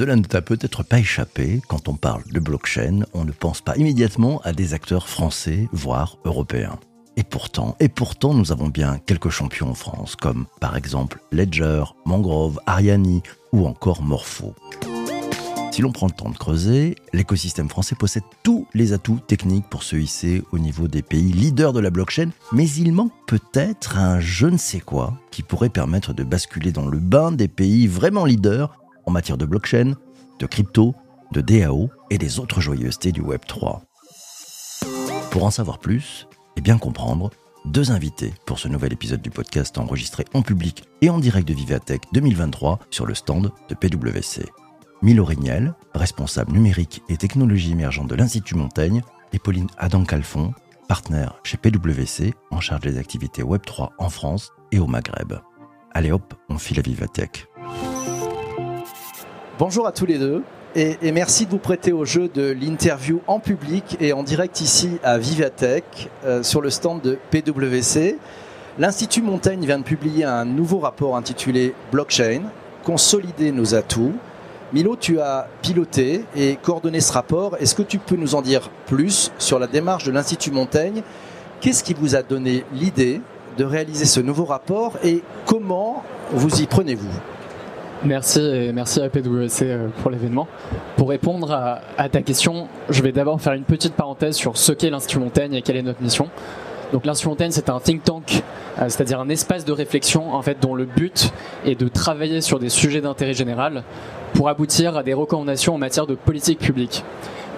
Cela ne t'a peut-être pas échappé, quand on parle de blockchain, on ne pense pas immédiatement à des acteurs français, voire européens. Et pourtant, et pourtant, nous avons bien quelques champions en France, comme par exemple Ledger, Mangrove, Ariani ou encore Morpho. Si l'on prend le temps de creuser, l'écosystème français possède tous les atouts techniques pour se hisser au niveau des pays leaders de la blockchain, mais il manque peut-être un je ne sais quoi qui pourrait permettre de basculer dans le bain des pays vraiment leaders en matière de blockchain, de crypto, de DAO et des autres joyeusetés du Web 3. Pour en savoir plus et bien comprendre, deux invités pour ce nouvel épisode du podcast enregistré en public et en direct de Vivatech 2023 sur le stand de PwC. Milo Rignel, responsable numérique et technologie émergente de l'Institut Montaigne, et Pauline Adam-Calfon, partenaire chez PwC en charge des activités Web3 en France et au Maghreb. Allez hop, on file à Vivatech. Bonjour à tous les deux et, merci de vous prêter au jeu de l'interview en public et en direct ici à Vivatech euh, sur le stand de PwC. L'Institut Montaigne vient de publier un nouveau rapport intitulé Blockchain, consolider nos atouts. Milo, tu as piloté et coordonné ce rapport. Est-ce que tu peux nous en dire plus sur la démarche de l'Institut Montaigne? Qu'est-ce qui vous a donné l'idée de réaliser ce nouveau rapport et comment vous y prenez-vous? Merci et merci à PwC euh, pour l'événement. Pour répondre à, ta question, je vais d'abord faire une petite parenthèse sur ce qu'est l'Institut Montaigne et quelle est notre mission. Donc l'Institut Montaigne, c'est un think tank, euh, c'est-à-dire un espace de réflexion en fait dont le but est de travailler sur des sujets d'intérêt général pour aboutir à des recommandations en matière de politique publique.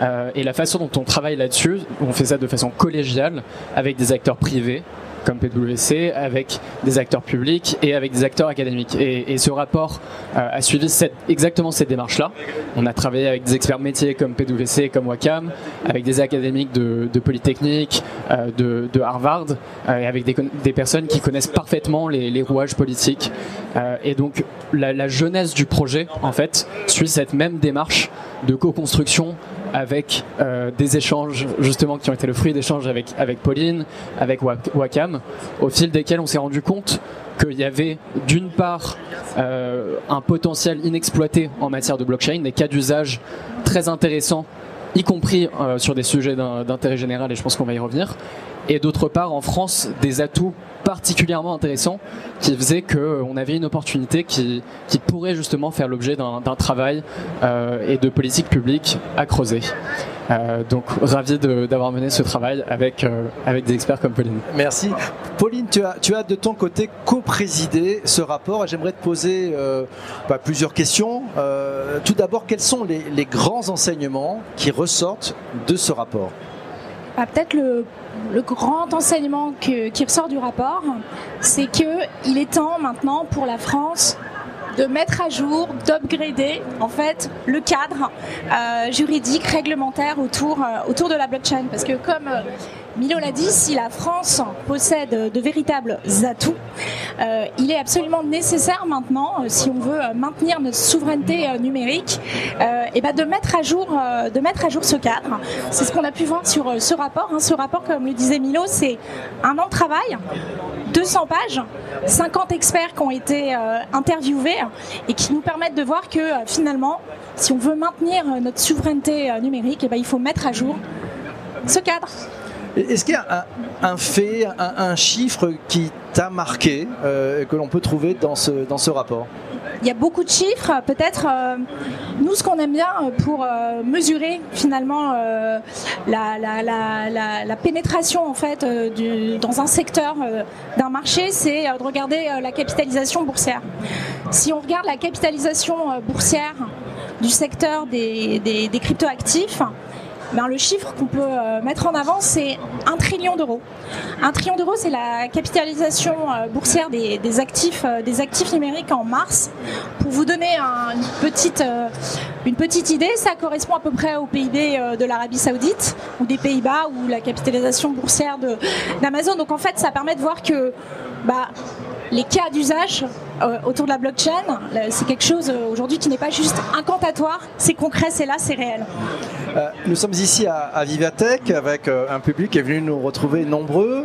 Euh, et la façon dont on travaille là-dessus, on fait ça de façon collégiale avec des acteurs privés, comme PwC, avec des acteurs publics et avec des acteurs académiques. Et, ce rapport euh, a suivi exactement cette démarche-là. On a travaillé avec des experts métiers comme PwC, comme Wacam, avec des académiques de, Polytechnique, euh, de, Harvard, euh, et avec des, personnes qui connaissent parfaitement les, rouages politiques. et donc la, la jeunesse du projet, en fait, suit cette même démarche de co-construction avec euh, des échanges justement qui ont été le fruit d'échanges avec, avec Pauline, avec Wacam, au fil desquels on s'est rendu compte qu'il y avait d'une part euh, un potentiel inexploité en matière de blockchain, des cas d'usage très intéressants, y compris euh, sur des sujets d'intérêt général, et je pense qu'on va y revenir, et d'autre part en France des atouts particulièrement intéressants qui faisaient qu'on avait une opportunité qui, qui pourrait justement faire l'objet d'un travail euh, et de politique publique à creuser. Euh, donc ravi d'avoir mené ce travail avec, euh, avec des experts comme Pauline. Merci. Pauline, tu as, tu as de ton côté co-présidé ce rapport et j'aimerais te poser bah, plusieurs questions. tout d'abord, quels sont les grands enseignements qui ressortent de ce rapport? Bah, Peut-être le le grand enseignement qui ressort du rapport, c'est qu'il est temps maintenant pour la France de mettre à jour, d'upgrader en fait le cadre euh, juridique, réglementaire autour, euh, autour de la blockchain. Parce que comme euh, Milo l'a dit, si la France possède de véritables atouts, il est absolument nécessaire maintenant, si on veut maintenir notre souveraineté numérique, ben de mettre à jour, de mettre à jour ce cadre. C'est ce qu'on a pu voir sur ce rapport. Hein. Ce rapport, comme le disait Milo, c'est un an de travail 200 pages, 50 experts qui ont été euh, interviewés et qui nous permettent de voir que euh, finalement, si on veut maintenir euh, notre souveraineté numérique, ben, il faut mettre à jour ce cadre. Est-ce qu'il y a un, fait, un, chiffre qui t'a marqué, que l'on peut trouver dans ce, dans ce rapport? Il y a beaucoup de chiffres. Peut-être, euh, nous, ce qu'on aime bien euh, pour euh, mesurer finalement la, pénétration en fait dans un secteur d'un marché, c'est de regarder la capitalisation boursière. Si on regarde la capitalisation boursière du secteur des, des, des cryptoactifs, ben, le chiffre qu'on peut euh, mettre en avant, c'est un trillion d'euros. Un trillion d'euros, c'est la capitalisation euh, boursière des, actifs, euh, des actifs numériques en mars. Pour vous donner une, petite, idée, ça correspond à peu près au PIB de l'Arabie Saoudite ou des Pays-Bas ou la capitalisation boursière d'Amazon. Donc en fait, ça permet de voir que bah, les cas d'usage autour de la blockchain, c'est quelque chose aujourd'hui qui n'est pas juste incantatoire, c'est concret, c'est là, c'est réel. Euh, nous sommes ici à, Vivatech avec un public qui est venu nous retrouver nombreux.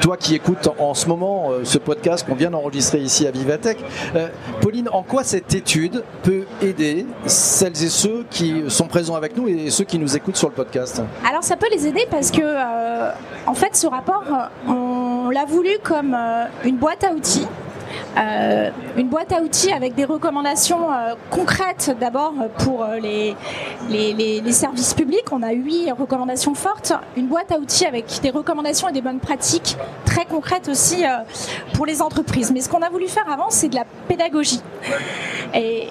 toi qui écoutes en, ce moment ce podcast qu'on vient d'enregistrer ici à Vivatech, Pauline, en quoi cette étude peut aider celles et ceux qui sont présents avec nous et ceux qui nous écoutent sur le podcast? Alors ça peut les aider parce que en fait ce rapport on l'a voulu comme une boîte à outils euh, une boîte à outils avec des recommandations euh, concrètes d'abord pour euh, les, les, services publics. On a huit recommandations fortes. Une boîte à outils avec des recommandations et des bonnes pratiques très concrètes aussi pour les entreprises. Mais ce qu'on a voulu faire avant, c'est de la pédagogie. Et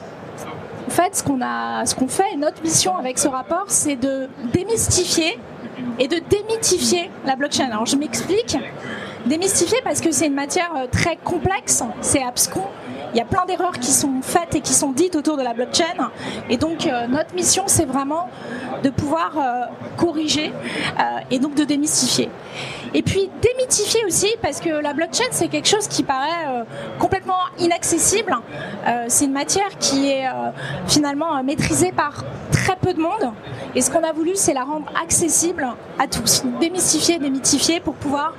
en fait, ce qu'on a, ce qu'on fait, notre mission avec ce rapport, c'est de démystifier et de démythifier la blockchain. Alors je m'explique démystifier parce que c'est une matière euh, très complexe, c'est abscon. Il y a plein d'erreurs qui sont faites et qui sont dites autour de la blockchain. Et donc euh, notre mission, c'est vraiment de pouvoir euh, corriger et donc de démystifier. Et puis démythifier aussi parce que la blockchain, c'est quelque chose qui paraît complètement inaccessible. c'est une matière qui est finalement maîtrisée par très peu de monde. Et ce qu'on a voulu, c'est la rendre accessible à tous. Démystifier, démythifier pour pouvoir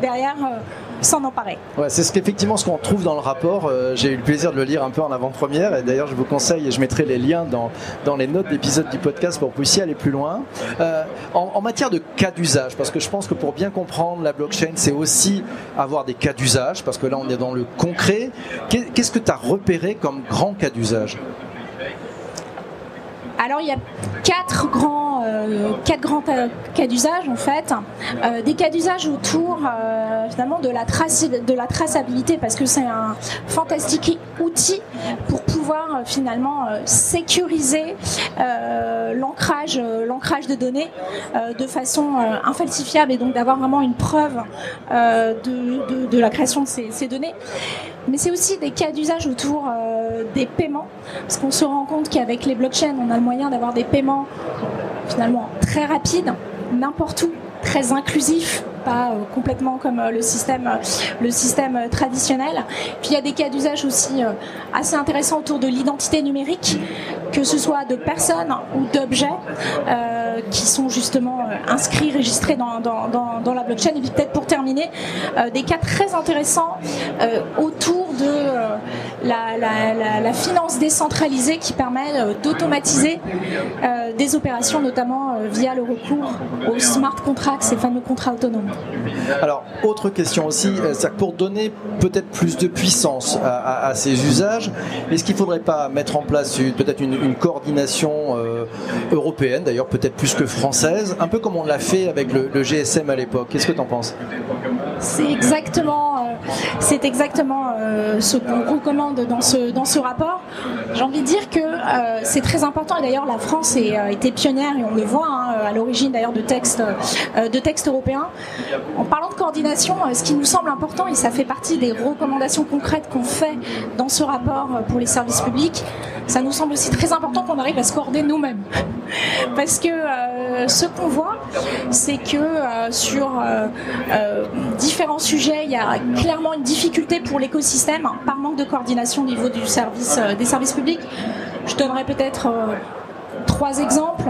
derrière euh, s'en emparer. Ouais, c'est ce qu'effectivement ce qu'on trouve dans le rapport. Euh, j'ai eu le plaisir de le lire un peu en avant-première et d'ailleurs je vous conseille et je mettrai les liens dans, dans les notes d'épisode du podcast pour que vous puissiez aller plus loin. Euh, en, matière de cas d'usage, parce que je pense que pour bien comprendre la blockchain, c'est aussi avoir des cas d'usage, parce que là on est dans le concret. Qu'est-ce que tu as repéré comme grand cas d'usage? Alors il y a quatre grands, euh, quatre grands cas d'usage en fait, euh, des cas d'usage autour euh, finalement de la, de la traçabilité parce que c'est un fantastique outil pour pouvoir finalement sécuriser l'ancrage, de données de façon infalsifiable et donc d'avoir vraiment une preuve de, de, la création de ces, données. Mais c'est aussi des cas d'usage autour des paiements, parce qu'on se rend compte qu'avec les blockchains, on a le moyen d'avoir des paiements finalement très rapides, n'importe où, très inclusifs, pas euh, complètement comme euh, le système, le système traditionnel. Puis il y a des cas d'usage aussi assez intéressants autour de l'identité numérique, que ce soit de personnes ou d'objets qui sont justement inscrits, registrés dans, la blockchain. Et puis peut-être pour terminer, des cas très intéressants autour de euh, la, finance décentralisée qui permet euh, d'automatiser euh, des opérations, notamment via le recours aux smart contracts, ces fameux contrats autonomes. Alors, autre question aussi, c'est pour donner peut-être plus de puissance à, ces usages, est-ce qu'il ne faudrait pas mettre en place peut-être une, coordination européenne, d'ailleurs peut-être plus que française, un peu comme on l'a fait avec le, le GSM à l'époque? Qu'est-ce que tu en penses? C'est exactement c'est exactement euh, ce qu'on recommande dans ce, rapport. J'ai envie de dire que euh, c'est très important et d'ailleurs la France a euh, été pionnière et on le voit hein, à l'origine d'ailleurs de textes, de textes européens. En parlant de coordination, ce qui nous semble important et ça fait partie des recommandations concrètes qu'on fait dans ce rapport pour les services publics, ça nous semble aussi très important qu'on arrive à se coordonner nous-mêmes. Parce que ce qu'on voit, c'est que sur différents sujets, il y a clairement une difficulté pour l'écosystème par manque de coordination au niveau euh, des services publics. Je donnerai peut-être euh, trois exemples.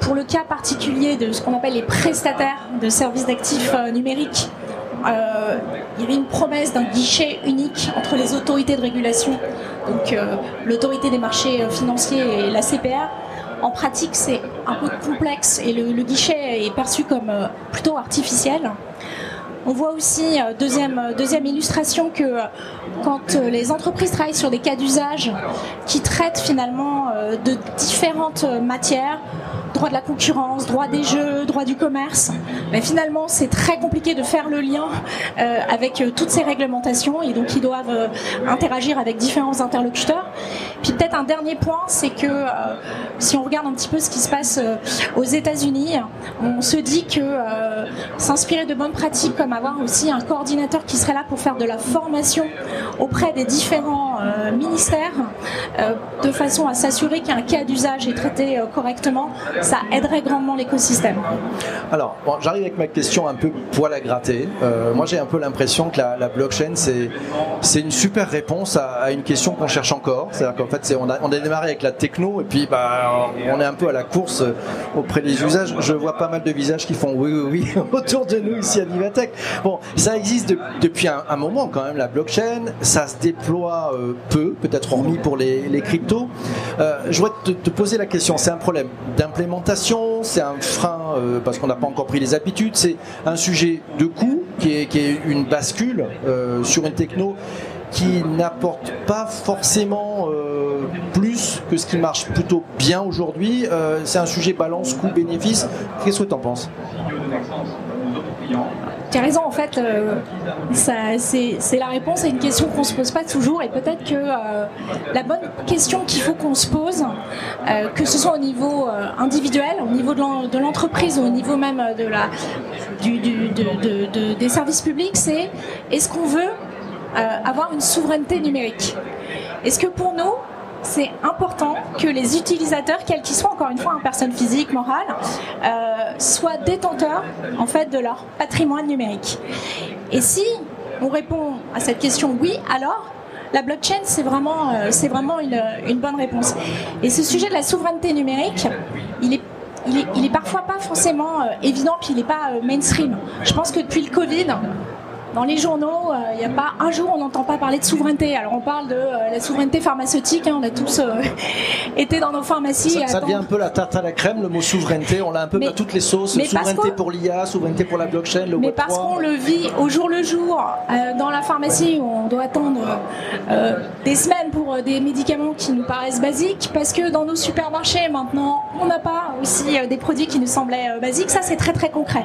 Pour le cas particulier de ce qu'on appelle les prestataires de services d'actifs euh, numériques, il y avait une promesse d'un guichet unique entre les autorités de régulation, donc l'autorité des marchés financiers et la CPR. En pratique, c'est un peu complexe et le guichet est perçu comme plutôt artificiel. On voit aussi, euh, deuxième, euh, deuxième illustration, que euh, quand les entreprises travaillent sur des cas d'usage qui traitent finalement de différentes matières, droit de la concurrence, droit des jeux, droit du commerce. Mais finalement, c'est très compliqué de faire le lien avec toutes ces réglementations et donc ils doivent interagir avec différents interlocuteurs. Puis peut-être un dernier point, c'est que si on regarde un petit peu ce qui se passe aux États-Unis, on se dit que s'inspirer de bonnes pratiques comme avoir aussi un coordinateur qui serait là pour faire de la formation auprès des différents ministères de façon à s'assurer qu'un cas d'usage est traité correctement, ça aiderait grandement l'écosystème. Alors, j'arrive avec ma question un peu poil à gratter. Euh, moi, j'ai un peu l'impression que la, blockchain, c'est une super réponse à, une question qu'on cherche encore. C'est-à-dire qu'en fait, on a, on a démarré avec la techno et puis bah, on est un peu à la course auprès des usages. Je vois pas mal de visages qui font oui, oui, oui autour de nous ici à Vivatech. Bon, ça existe de- depuis un, moment quand même, la blockchain. Ça se déploie euh, peu, peut-être hormis pour les, cryptos. Euh, je voudrais te, poser la question. C'est un problème d'implémentation, c'est un frein euh, parce qu'on n'a pas encore pris les habitudes, c'est un sujet de coût qui est, une bascule sur une techno qui n'apporte pas forcément plus que ce qui marche plutôt bien aujourd'hui. C'est un sujet balance coût-bénéfice. Qu'est-ce que tu en penses? Tu as raison, en fait, euh, c'est la réponse à une question qu'on se pose pas toujours et peut-être que euh, la bonne question qu'il faut qu'on se pose, euh, que ce soit au niveau individuel, au niveau de l'en- de l'entreprise au niveau même des services publics, c'est est-ce qu'on veut avoir une souveraineté numérique? Est-ce que pour nous, c'est important que les utilisateurs, quels qu'ils soient, encore une fois, hein, personnes physiques, morales, euh, soient détenteurs en fait de leur patrimoine numérique. Et si on répond à cette question oui, alors la blockchain c'est vraiment, euh, vraiment une, une bonne réponse. Et ce sujet de la souveraineté numérique, il est il est, il est parfois pas forcément euh, évident, puis il n'est pas mainstream. Je pense que depuis le Covid, dans les journaux, euh, il n'y a pas un jour où on n'entend pas parler de souveraineté. Alors on parle de euh, la souveraineté pharmaceutique, hein, on a tous euh, été dans nos pharmacies. ça, devient un peu la tarte à la crème, le mot souveraineté. On l'a un peu Mais- à toutes les sauces. Souveraineté pour l'IA, souveraineté pour la blockchain, le Mais parce 3. qu'on le vit au jour le jour euh, dans la pharmacie où on doit attendre euh, des semaines pour euh, des médicaments qui nous paraissent basiques, parce que dans nos supermarchés maintenant on n'a pas aussi euh, des produits qui nous semblaient euh, basiques, ça c'est très très concret.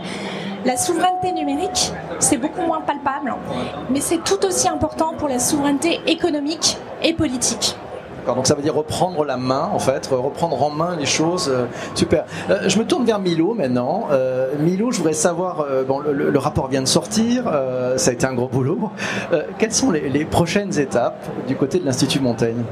La souveraineté numérique, c'est beaucoup moins palpable, mais c'est tout aussi important pour la souveraineté économique et politique. Donc ça veut dire reprendre la main, en fait, reprendre en main les choses. euh, super. Euh, je me tourne vers Milo maintenant. Euh, Milo, je voudrais savoir, bon, le, rapport vient de sortir, ça a été un gros boulot. Quelles sont les prochaines étapes du côté de l'Institut Montaigne?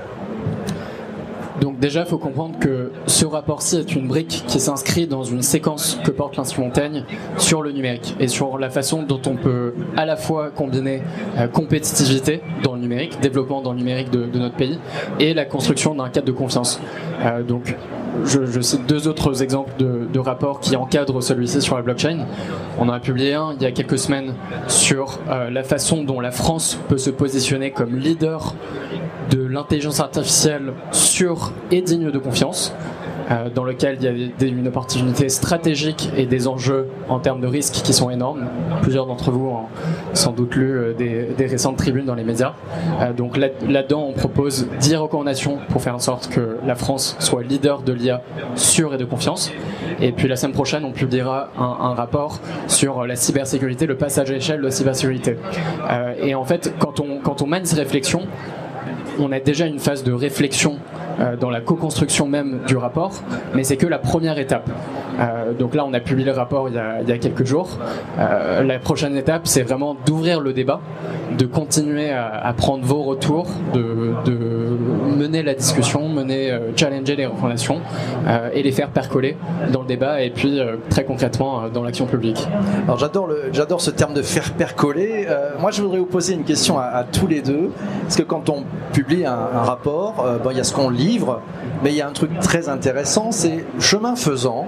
Donc déjà, il faut comprendre que ce rapport-ci est une brique qui s'inscrit dans une séquence que porte l'Institut Montaigne sur le numérique et sur la façon dont on peut à la fois combiner euh, compétitivité dans le numérique, développement dans le numérique de, notre pays et la construction d'un cadre de confiance. Euh, donc je, je cite deux autres exemples de, de rapports qui encadrent celui-ci sur la blockchain. On en a publié un il y a quelques semaines sur euh, la façon dont la France peut se positionner comme leader de l'intelligence artificielle sûre et digne de confiance, euh, dans lequel il y a des- une opportunité stratégique et des enjeux en termes de risques qui sont énormes. Plusieurs d'entre vous ont sans doute lu euh, des, récentes tribunes dans les médias. Euh, donc là- là-dedans, on propose 10 recommandations pour faire en sorte que la France soit leader de l'IA sûre et de confiance. Et puis la semaine prochaine, on publiera un, un rapport sur la cybersécurité, le passage à l'échelle de la cybersécurité. Et en fait, quand on, quand on mène ces réflexions, on a déjà une phase de réflexion euh, dans la co-construction même du rapport, mais c'est que la première étape. Euh, donc là, on a publié le rapport il y a, quelques jours. Euh, la prochaine étape, c'est vraiment d'ouvrir le débat, de continuer à, prendre vos retours, de, mener la discussion, mener, euh, challenger les recommandations et les faire percoler dans le débat et puis très concrètement dans l'action publique. Alors j'adore j'adore ce terme de faire percoler. Moi, je voudrais vous poser une question à, tous les deux, parce que quand on publie un, un rapport, il y a ce qu'on livre, mais il y a un truc très intéressant, c'est chemin faisant.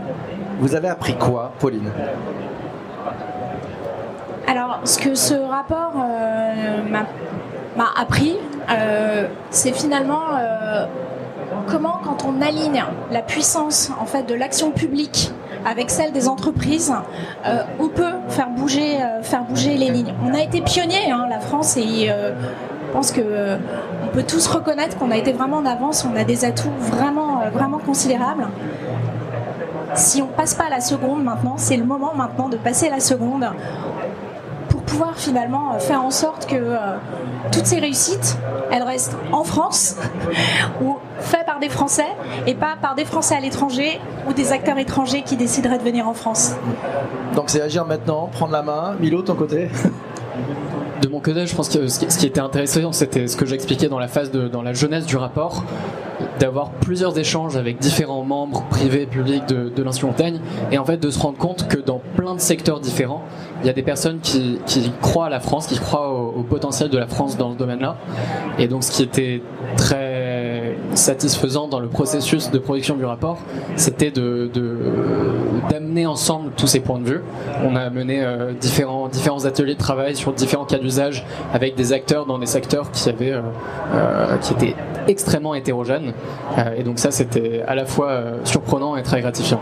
Vous avez appris quoi, Pauline Alors, ce que ce rapport euh, m'a appris, euh, c'est finalement euh, comment, quand on aligne la puissance en fait de l'action publique avec celle des entreprises, on peut faire bouger, faire bouger les lignes. On a été pionnier, hein, la France, et je pense que on peut tous reconnaître qu'on a été vraiment en avance. On a des atouts vraiment, vraiment considérables. Si on passe pas à la seconde maintenant, c'est le moment maintenant de passer à la seconde pour pouvoir finalement euh, faire en sorte que euh, toutes ces réussites, elles restent en France ou faites par des Français et pas par des Français à l'étranger ou des acteurs étrangers qui décideraient de venir en France. Donc c'est agir maintenant, prendre la main. Milo, ton côté De mon côté, je pense que ce qui, ce qui était intéressant, c'était ce que j'expliquais dans la phase de, dans la jeunesse du rapport. D'avoir plusieurs échanges avec différents membres privés et publics de, de l'Institut Montaigne et en fait de se rendre compte que dans plein de secteurs différents, il y a des personnes qui, croient à la France, qui croient au, potentiel de la France dans ce domaine-là. Et donc ce qui était très satisfaisant dans le processus de production du rapport, c'était de, d'amener ensemble tous ces points de vue. On a mené euh, différents, ateliers de travail sur différents cas d'usage avec des acteurs dans des secteurs qui, euh, euh, étaient extrêmement hétérogènes. Et donc ça, c'était à la fois surprenant et très gratifiant.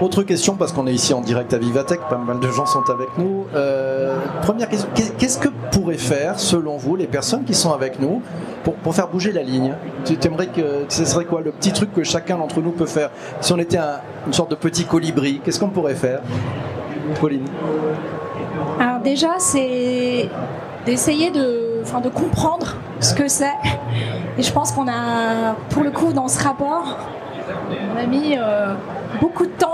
Autre question, parce qu'on est ici en direct à Vivatech, pas mal de gens sont avec nous. Euh, première question, qu'est- qu'est-ce que pourraient faire, selon vous, les personnes qui sont avec nous pour, pour faire bouger la ligne? Tu aimerais que ce serait quoi le petit truc que chacun d'entre nous peut faire? Si on était un- une sorte de petit colibri, qu'est-ce qu'on pourrait faire? Pauline Alors déjà, c'est d'essayer de, enfin, de comprendre ce que c'est. Et je pense qu'on a, pour le coup, dans ce rapport, on a mis euh, beaucoup de temps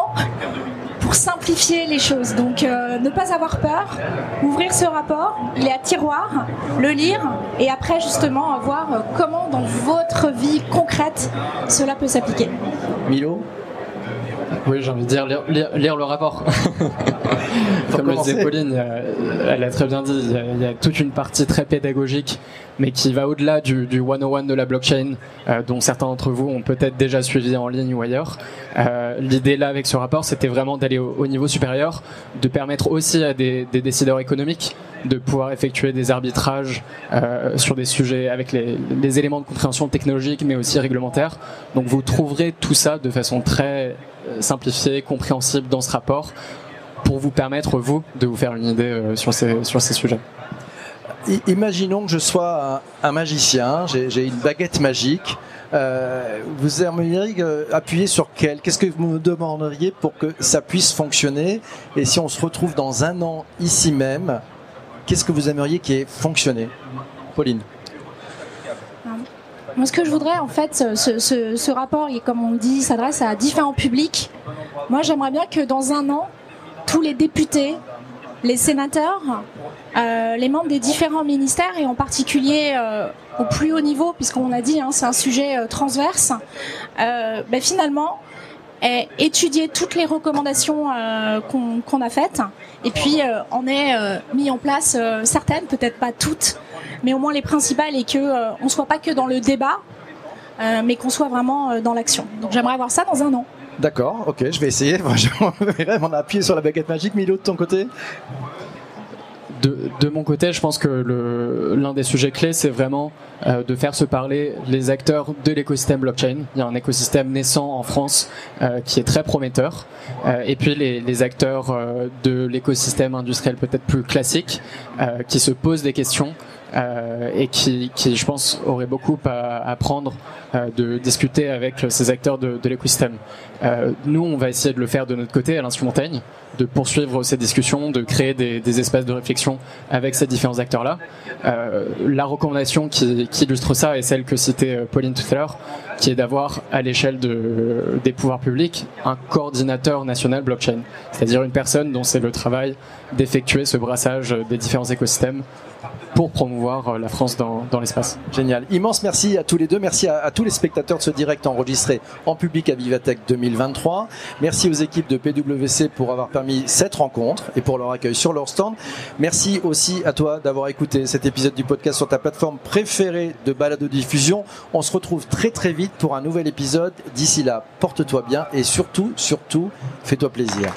pour simplifier les choses. Donc euh, ne pas avoir peur, ouvrir ce rapport, il est à tiroir, le lire et après justement voir euh, comment dans votre vie concrète cela peut s'appliquer. Milo? Oui, j'ai envie de dire lire, lire- lire le rapport. Comme le disait Pauline, euh, elle a très bien dit, il y, a, il y a toute une partie très pédagogique, mais qui va au-delà du, du 101 de la blockchain, euh, dont certains d'entre vous ont peut-être déjà suivi en ligne ou ailleurs. Euh, L'idée là avec ce rapport, c'était vraiment d'aller au, au niveau supérieur, de permettre aussi à des, des décideurs économiques de pouvoir effectuer des arbitrages euh, sur des sujets avec les, les éléments de compréhension technologique, mais aussi réglementaires. Donc vous trouverez tout ça de façon très simplifiée, compréhensible dans ce rapport pour vous permettre, vous, de vous faire une idée euh, sur, ces, sur ces sujets. Imaginons que je sois un, magicien, j'ai j'ai une baguette magique. Euh, vous aimeriez euh, appuyer sur quelle? Qu'est-ce que vous me demanderiez pour que ça puisse fonctionner? Et si on se retrouve dans un an ici même, qu'est-ce que vous aimeriez qui ait fonctionné? Pauline Moi, ce que je voudrais, en fait, ce, rapport, comme on le dit, s'adresse à différents publics. Moi, j'aimerais bien que dans un an, tous les députés, les sénateurs, euh, les membres des différents ministères, et en particulier euh, au plus haut niveau, puisqu'on a dit, hein, c'est un sujet euh, transverse, ben, finalement, étudié toutes les recommandations euh, qu'on a faites, et puis euh, en ait euh, mis en place certaines, peut-être pas toutes, mais au moins les principales et que on soit pas que dans le débat, mais qu'on soit vraiment dans l'action. Donc j'aimerais avoir ça dans un an. D'accord, ok, je vais essayer. On a appuyé sur la baguette magique. Milo, de ton côté De, mon côté, je pense que l'un des sujets clés, c'est vraiment euh, de faire se parler les acteurs de l'écosystème blockchain. Il y a un écosystème naissant en France euh, qui est très prometteur. Euh, et puis les, acteurs de l'écosystème industriel peut-être plus classique qui se posent des questions euh, et qui, qui, je pense, auraient beaucoup à apprendre euh, de discuter avec ces acteurs de, de l'écosystème. Euh, nous, on va essayer de le faire de notre côté à l'Institut Montaigne, de poursuivre ces discussions, de créer des, des espaces de réflexion avec ces différents acteurs-là. Euh, la recommandation qui, qui illustre ça est celle que citait euh, Pauline tout à l'heure, qui est d'avoir à l'échelle de, des pouvoirs publics un coordinateur national blockchain, c'est-à-dire une personne dont c'est le travail d'effectuer ce brassage des différents écosystèmes pour promouvoir euh, la France dans, dans l'espace. Génial. Immense merci à tous les deux. Merci à, tous les spectateurs de ce direct enregistré en public à Vivatech 2023. Merci aux équipes de PwC pour avoir permis cette rencontre et pour leur accueil sur leur stand. Merci aussi à toi d'avoir écouté cet épisode du podcast sur ta plateforme préférée de balado diffusion. On se retrouve très très vite pour un nouvel épisode. D'ici là, porte-toi bien et surtout, surtout, fais-toi plaisir.